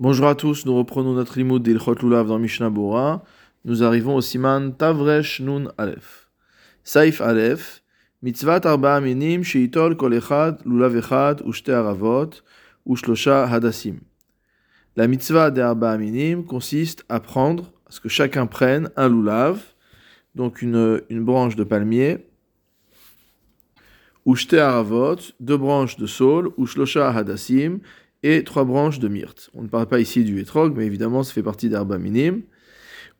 Bonjour à tous, nous reprenons notre limoud d'Ilchot Lulav dans Mishnah Bora. Nous arrivons au siman Tavresh Nun Aleph. Saif Aleph, Mitzvat Arba Aminim Sheitol Kol Lulav Echad Ushte Aravot Ushlosha Hadassim. La mitzvah des Arba Aminim consiste à prendre, à ce que chacun prenne un lulav, donc une, une branche de palmier, Ushte Aravot, deux branches de saule, Ushlosha Hadassim, et trois branches de myrte. On ne parle pas ici du etrog, mais évidemment, ça fait partie d'herba minime.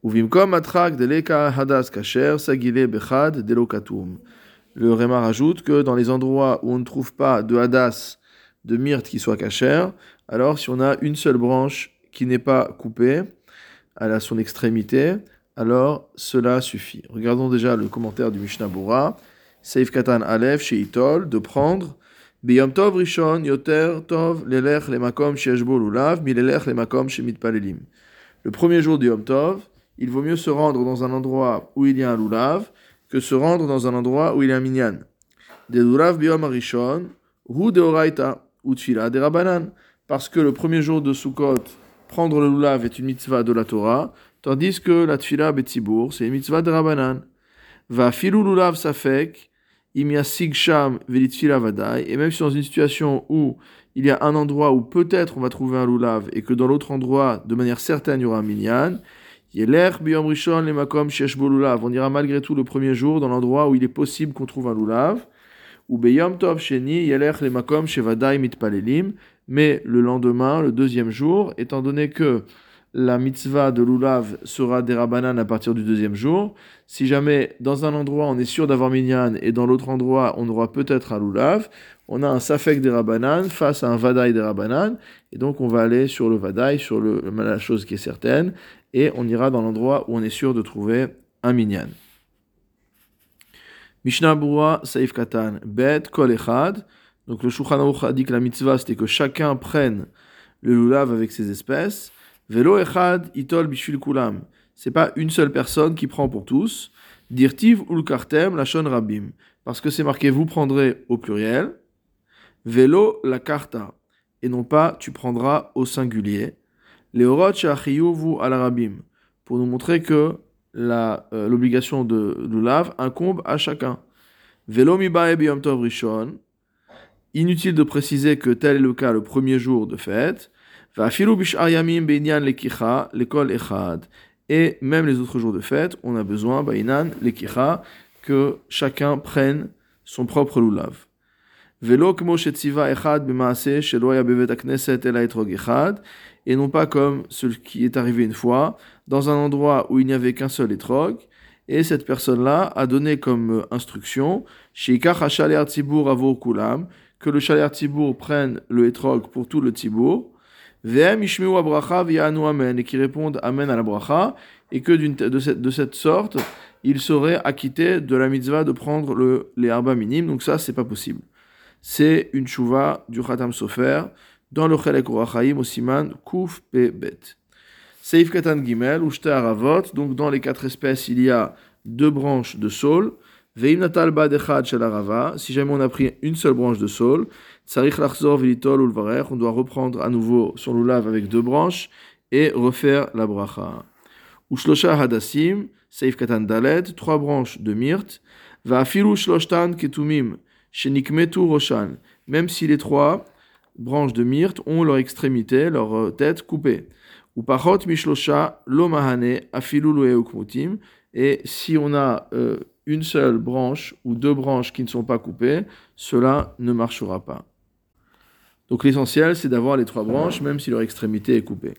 Uvimkom atrak deleka hadas kacher sagile bechad delokatum. Le Réma rajoute que dans les endroits où on ne trouve pas de hadas, de myrte qui soit kacher, alors si on a une seule branche qui n'est pas coupée à son extrémité, alors cela suffit. Regardons déjà le commentaire du Mishnah Bora. Seif Katan Aleph chez Itol, de prendre Le premier jour du Yom Tov, il vaut mieux se rendre dans un endroit où il y a un lulav que se rendre dans un endroit où il y a un minyan. De lulav biyom rishon, hu. Parce que le premier jour de Sukkot, prendre le lulav est une mitzvah de la Torah, tandis que la tfila betzibour, c'est une mitzvah de rabanan. Va filu lulav safek, et même si dans une situation où il y a un endroit où peut-être on va trouver un lulav et que dans l'autre endroit, de manière certaine, il y aura un minyan, on ira malgré tout le premier jour dans l'endroit où il est possible qu'on trouve un lulav. Ou tov sheni Mais le lendemain, le deuxième jour, étant donné que la mitzvah de l'ulav sera des rabanan à partir du deuxième jour. Si jamais dans un endroit on est sûr d'avoir minyan et dans l'autre endroit on aura peut-être un lulav, on a un safek des rabanan face à un vadaï des rabanan et donc on va aller sur le vadaï, sur le, la chose qui est certaine et on ira dans l'endroit où on est sûr de trouver un minyan. Mishnah Bura Saif Katan Bet Kol Echad. Donc le Shulchan a dit que la mitzvah c'était que chacun prenne le lulav avec ses espèces. Velo echad itol bishvil kulam. C'est pas une seule personne qui prend pour tous. Dirtiv ul kartem lachon rabim. Parce que c'est marqué vous prendrez au pluriel. Velo la karta. Et non pas tu prendras au singulier. Leorot vous al rabim. Pour nous montrer que euh, l'obligation de lulav incombe à chacun. Velo mibae biyom tov rishon. Inutile de préciser que tel est le cas le premier jour de fête. Et même les autres jours de fête, on a besoin, bainan, lekicha, que chacun prenne son propre lulav. Et non pas comme ce qui est arrivé une fois, dans un endroit où il n'y avait qu'un seul étrog, et cette personne-là a donné comme instruction, que le chaler tibour prenne le étrog pour tout le tibour, et qui répondent Amen à la bracha, et que de cette, de cette sorte, il serait acquitté de la mitzvah de prendre le, les arba minimes. Donc ça, c'est pas possible. C'est une chouva du Khatam Sofer dans le Chelek Orachaim au Siman Kuf Pe Bet. Seif Katan Gimel, Ushte Aravot, donc dans les quatre espèces, il y a deux branches de saule. Veim Natal Badechad Shalarava, si jamais on a pris une seule branche de saule, on doit reprendre à nouveau son lulav avec deux branches et refaire la bracha. Ushlosha hadassim, seif katan dalet, trois branches de myrte, va shloshtan ketumim, shenikmetu roshan, même si les trois branches de myrte ont leur extrémité, leur euh, tête coupée. Ou pachot mishlosha lomahane afilu et si on a euh, une seule branche ou deux branches qui ne sont pas coupées, cela ne marchera pas. Donc l'essentiel, c'est d'avoir les trois branches, même si leur extrémité est coupée.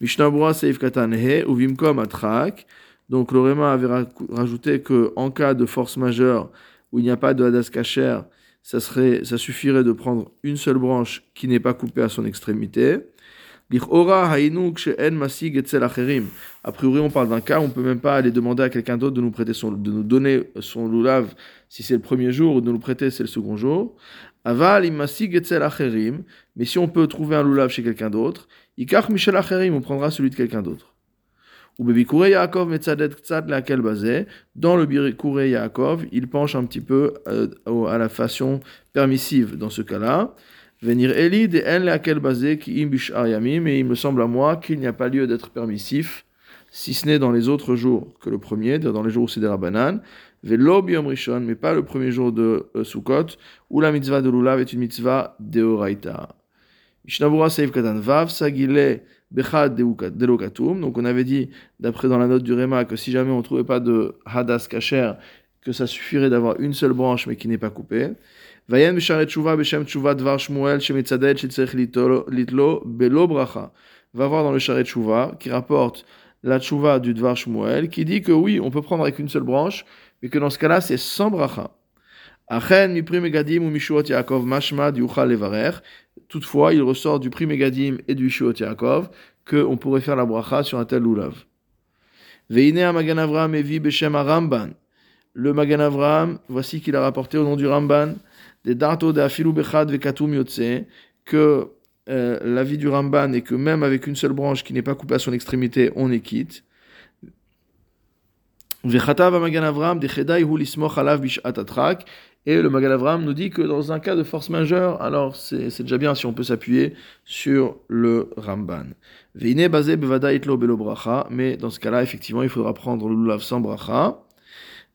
Mishnah Seif Katan He, ou Vimkom Atrak. Donc le avait rajouté que en cas de force majeure où il n'y a pas de Hadas Kacher, ça, serait, ça suffirait de prendre une seule branche qui n'est pas coupée à son extrémité. A priori, on parle d'un cas où on ne peut même pas aller demander à quelqu'un d'autre de nous prêter son, de nous donner son lulav si c'est le premier jour ou de nous prêter si c'est le second jour. Aval. Mais si on peut trouver un lulav chez quelqu'un d'autre, ikach michel on prendra celui de quelqu'un d'autre. Ou bebikure Yaakov metzadet tzad laquelle basé. Dans le bikure Yaakov, il penche un petit peu euh, à la façon permissive dans ce cas-là. Venir Eli de en laquelle basé qui yamim, et il me semble à moi qu'il n'y a pas lieu d'être permissif, si ce n'est dans les autres jours que le premier, dans les jours où c'est des rabanan, velo yom rishon, mais pas le premier jour de euh, Sukkot, où la mitzvah de lulav est une mitzvah deoraita. Mishnabura Seif Katan Vav, Sagile Bechad Delokatum. Donc on avait dit, d'après dans la note du Réma, que si jamais on ne trouvait pas de Hadas Kacher, que ça suffirait d'avoir une seule branche mais qui n'est pas coupée. Vayen Bisharet Tshuva Beshem Tshuva Dvar Shmuel Shemetzaded Shetzech Litlo Belo Bracha. Va voir dans le Sharet Tshuva qui rapporte la Tshuva du Dvar Shmuel qui dit que oui, on peut prendre avec une seule branche, mais que dans ce cas-là, c'est sans bracha. Achen mi Megadim ou Mishuot Mashma Levarer. Toutefois, il ressort du prix Megadim et du Mishuot Yaakov qu'on pourrait faire la bracha sur un tel lulav. Veine Magan Avram Evi Beshem Ramban. Le Magan Avram, voici qu'il a rapporté au nom du Ramban des darto de afilu bechad que euh, l'avis du Ramban est que même avec une seule branche qui n'est pas coupée à son extrémité, on est quitte. Vechatav. Et le Magan Avram nous dit que dans un cas de force majeure, alors c'est déjà bien si on peut s'appuyer sur le Ramban. Veine basé bevada itlo bracha, mais dans ce cas-là, effectivement, il faudra prendre le lulav sans bracha.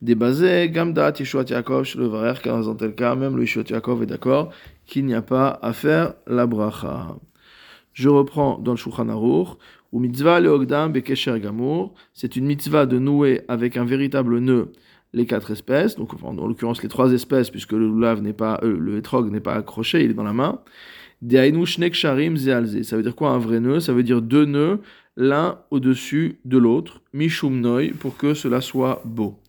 Débasé, Gamda, Yeshuat Yaakov, le car dans tel cas, même le est d'accord qu'il n'y a pas à faire la bracha. Je reprends dans le Shulchan Aruch, ou mitzvah leogdam bekesher gamour, c'est une mitzvah de nouer avec un véritable nœud les quatre espèces, donc en l'occurrence les trois espèces, puisque le lulav n'est pas, euh, le etrog n'est pas accroché, il est dans la main. Sharim. Ça veut dire quoi un vrai nœud? Ça veut dire deux nœuds, l'un au-dessus de l'autre, mishum noi, pour que cela soit beau.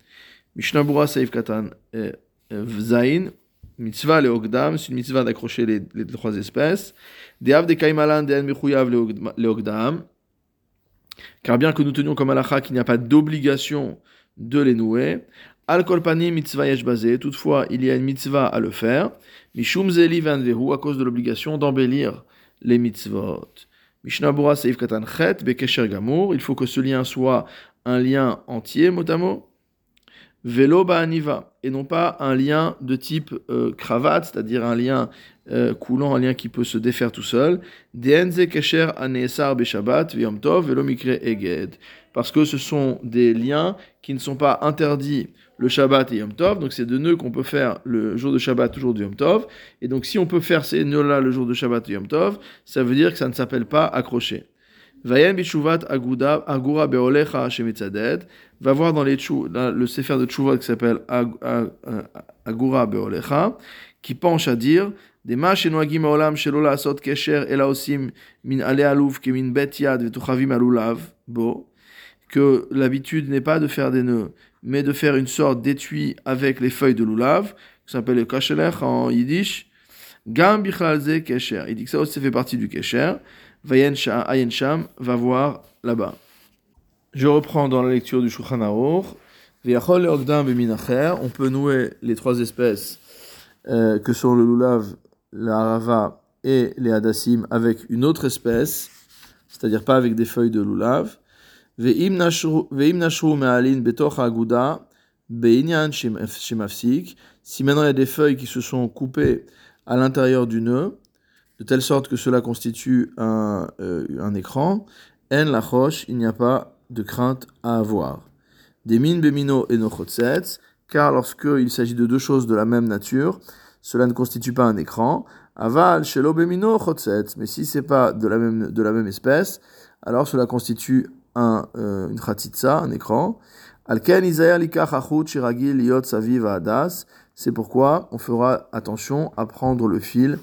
Mishnabura Saif Katan euh, euh, Zain, mitzvah le ogdam, c'est une mitzvah d'accrocher les, les, trois espèces. Deav de kaimalan de mechuyav le ogdam, car bien que nous tenions comme alacha qu'il n'y a pas d'obligation de les nouer. Al kolpani mitzvah yesh basé, toutefois il y a une mitzvah à le faire. Mishum zeli vehu, à cause de l'obligation d'embellir les mitzvot. Mishnabura Saif Katan Chet bekesher gamour, il faut que ce lien soit un lien entier, mot. Vélo ba'aniva, et non pas un lien de type euh, cravate, c'est-à-dire un lien euh, coulant, un lien qui peut se défaire tout seul. Dienze kesher anesar beshabbat v'yom tov velo mikre eged. Parce que ce sont des liens qui ne sont pas interdits le Shabbat et Yom Tov, donc c'est deux nœuds qu'on peut faire le jour de Shabbat, le jour de Yom Tov. Et donc si on peut faire ces nœuds-là le jour de Shabbat et Yom Tov, ça veut dire que ça ne s'appelle pas accrocher. Vayen bishuvat aguda agura beolecha shemitzaded va voir dans, les le Sefer de Tchouva qui s'appelle Agura Beolecha, qui penche à dire des ma'shenwagim olam shelola asot kesher elaosim min ale alouf ke min bet yad vetuchavim alulav bo que l'habitude n'est pas de faire des nœuds, mais de faire une sorte d'étui avec les feuilles de lulav, qui s'appelle le kasheler en yiddish. Gam bichalze kesher. Il dit que ça aussi fait partie du kesher. Vayen sham va voir là-bas. Je reprends dans la lecture du Shulchan Aruch. On peut nouer les trois espèces euh, que sont le lulav, la harava et les hadassim avec une autre espèce, c'est-à-dire pas avec des feuilles de lulav. Si maintenant il y a des feuilles qui se sont coupées à l'intérieur du nœud, de telle sorte que cela constitue un, euh, un écran, en la roche, il n'y a pas de crainte à avoir. Des min bemino et nochotsetz, car lorsqu'il s'agit de deux choses de la même nature, cela ne constitue pas un écran. Aval shelo bemino chotsetz, mais si c'est pas de la même de la même espèce, alors cela constitue un euh, une khatitsa, un écran. Alken shiragil liot saviv hadas. C'est pourquoi on fera attention à prendre le fil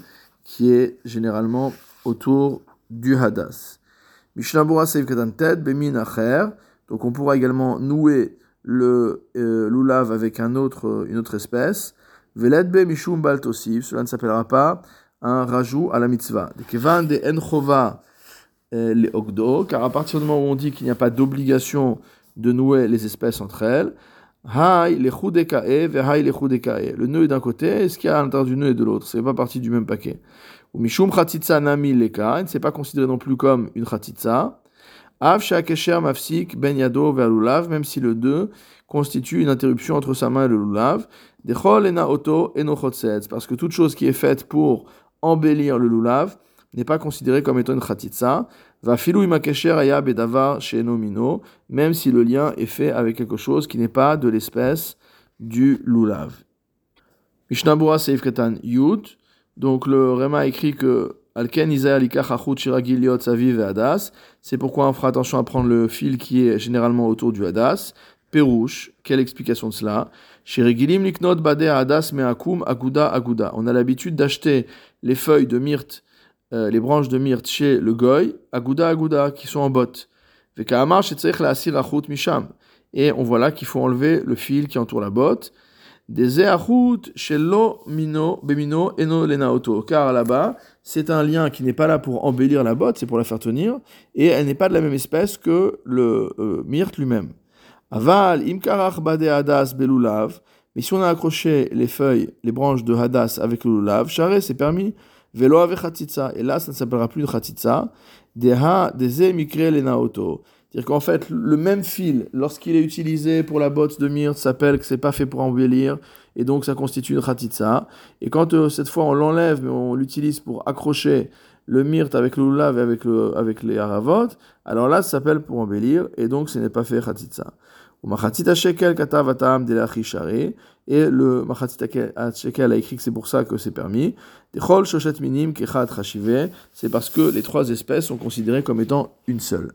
qui est généralement autour du hadas. Ted, Bemin Acher. Donc on pourra également nouer le euh, avec un autre, une autre espèce. Veledbe Mishum Baltosif. Cela ne s'appellera pas un rajout à la mitzvah. Kevan de Enchova euh, le Ogdo. Car à partir du moment où on dit qu'il n'y a pas d'obligation de nouer les espèces entre elles, le nœud est d'un côté, et ce qu'il y a à l'intérieur du nœud est de l'autre? Ce n'est pas partie du même paquet. Mishum chatitza nami leka, c'est pas considéré non plus comme une chatitza. Av shakesher mafsik ben yado lulav, même si le 2 constitue une interruption entre sa main et le lulav. Dechol ena oto eno parce que toute chose qui est faite pour embellir le lulav n'est pas considéré comme étant une khatitsa. Même si le lien est fait avec quelque chose qui n'est pas de l'espèce du lulav. Mishnabura Seif Ketan Yud. Donc le Rema écrit que Alken Saviv Hadas. C'est pourquoi on fera attention à prendre le fil qui est généralement autour du Hadas. Perouche, quelle explication de cela? Shirigilim Liknot Bade Hadas Meakum Aguda Aguda. On a l'habitude d'acheter les feuilles de myrte, euh, les branches de myrte chez le Goy, Aguda Aguda, qui sont en botte. Misham. Et on voit là qu'il faut enlever le fil qui entoure la botte. Des shelo mino bemino eno lenaoto. Car là-bas, c'est un lien qui n'est pas là pour embellir la botte, c'est pour la faire tenir, et elle n'est pas de la même espèce que le euh, myrte lui-même. Aval imkarach bade hadas belulav. Mais si on a accroché les feuilles, les branches de hadas avec le lulav, charé c'est permis. Velo avec Et là, ça ne s'appellera plus de chatitza. Deha deze mikre lenaoto. C'est-à-dire qu'en fait, le même fil, lorsqu'il est utilisé pour la botte de myrte, s'appelle que c'est pas fait pour embellir, et donc ça constitue une khatitsa. Et quand euh, cette fois on l'enlève, mais on l'utilise pour accrocher le myrte avec le et avec, le, avec les haravot, alors là, ça s'appelle pour embellir, et donc ce n'est pas fait khatitsa. Et le machatita shekel a écrit que c'est pour ça que c'est permis. Shoshet minim kechat c'est parce que les trois espèces sont considérées comme étant une seule.